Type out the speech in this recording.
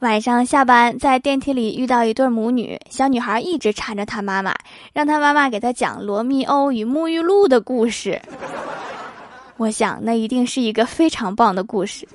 晚上下班在电梯里遇到一对母女小女孩一直缠着她妈妈让她妈妈给她讲罗密欧与沐浴露的故事。我想那一定是一个非常棒的故事。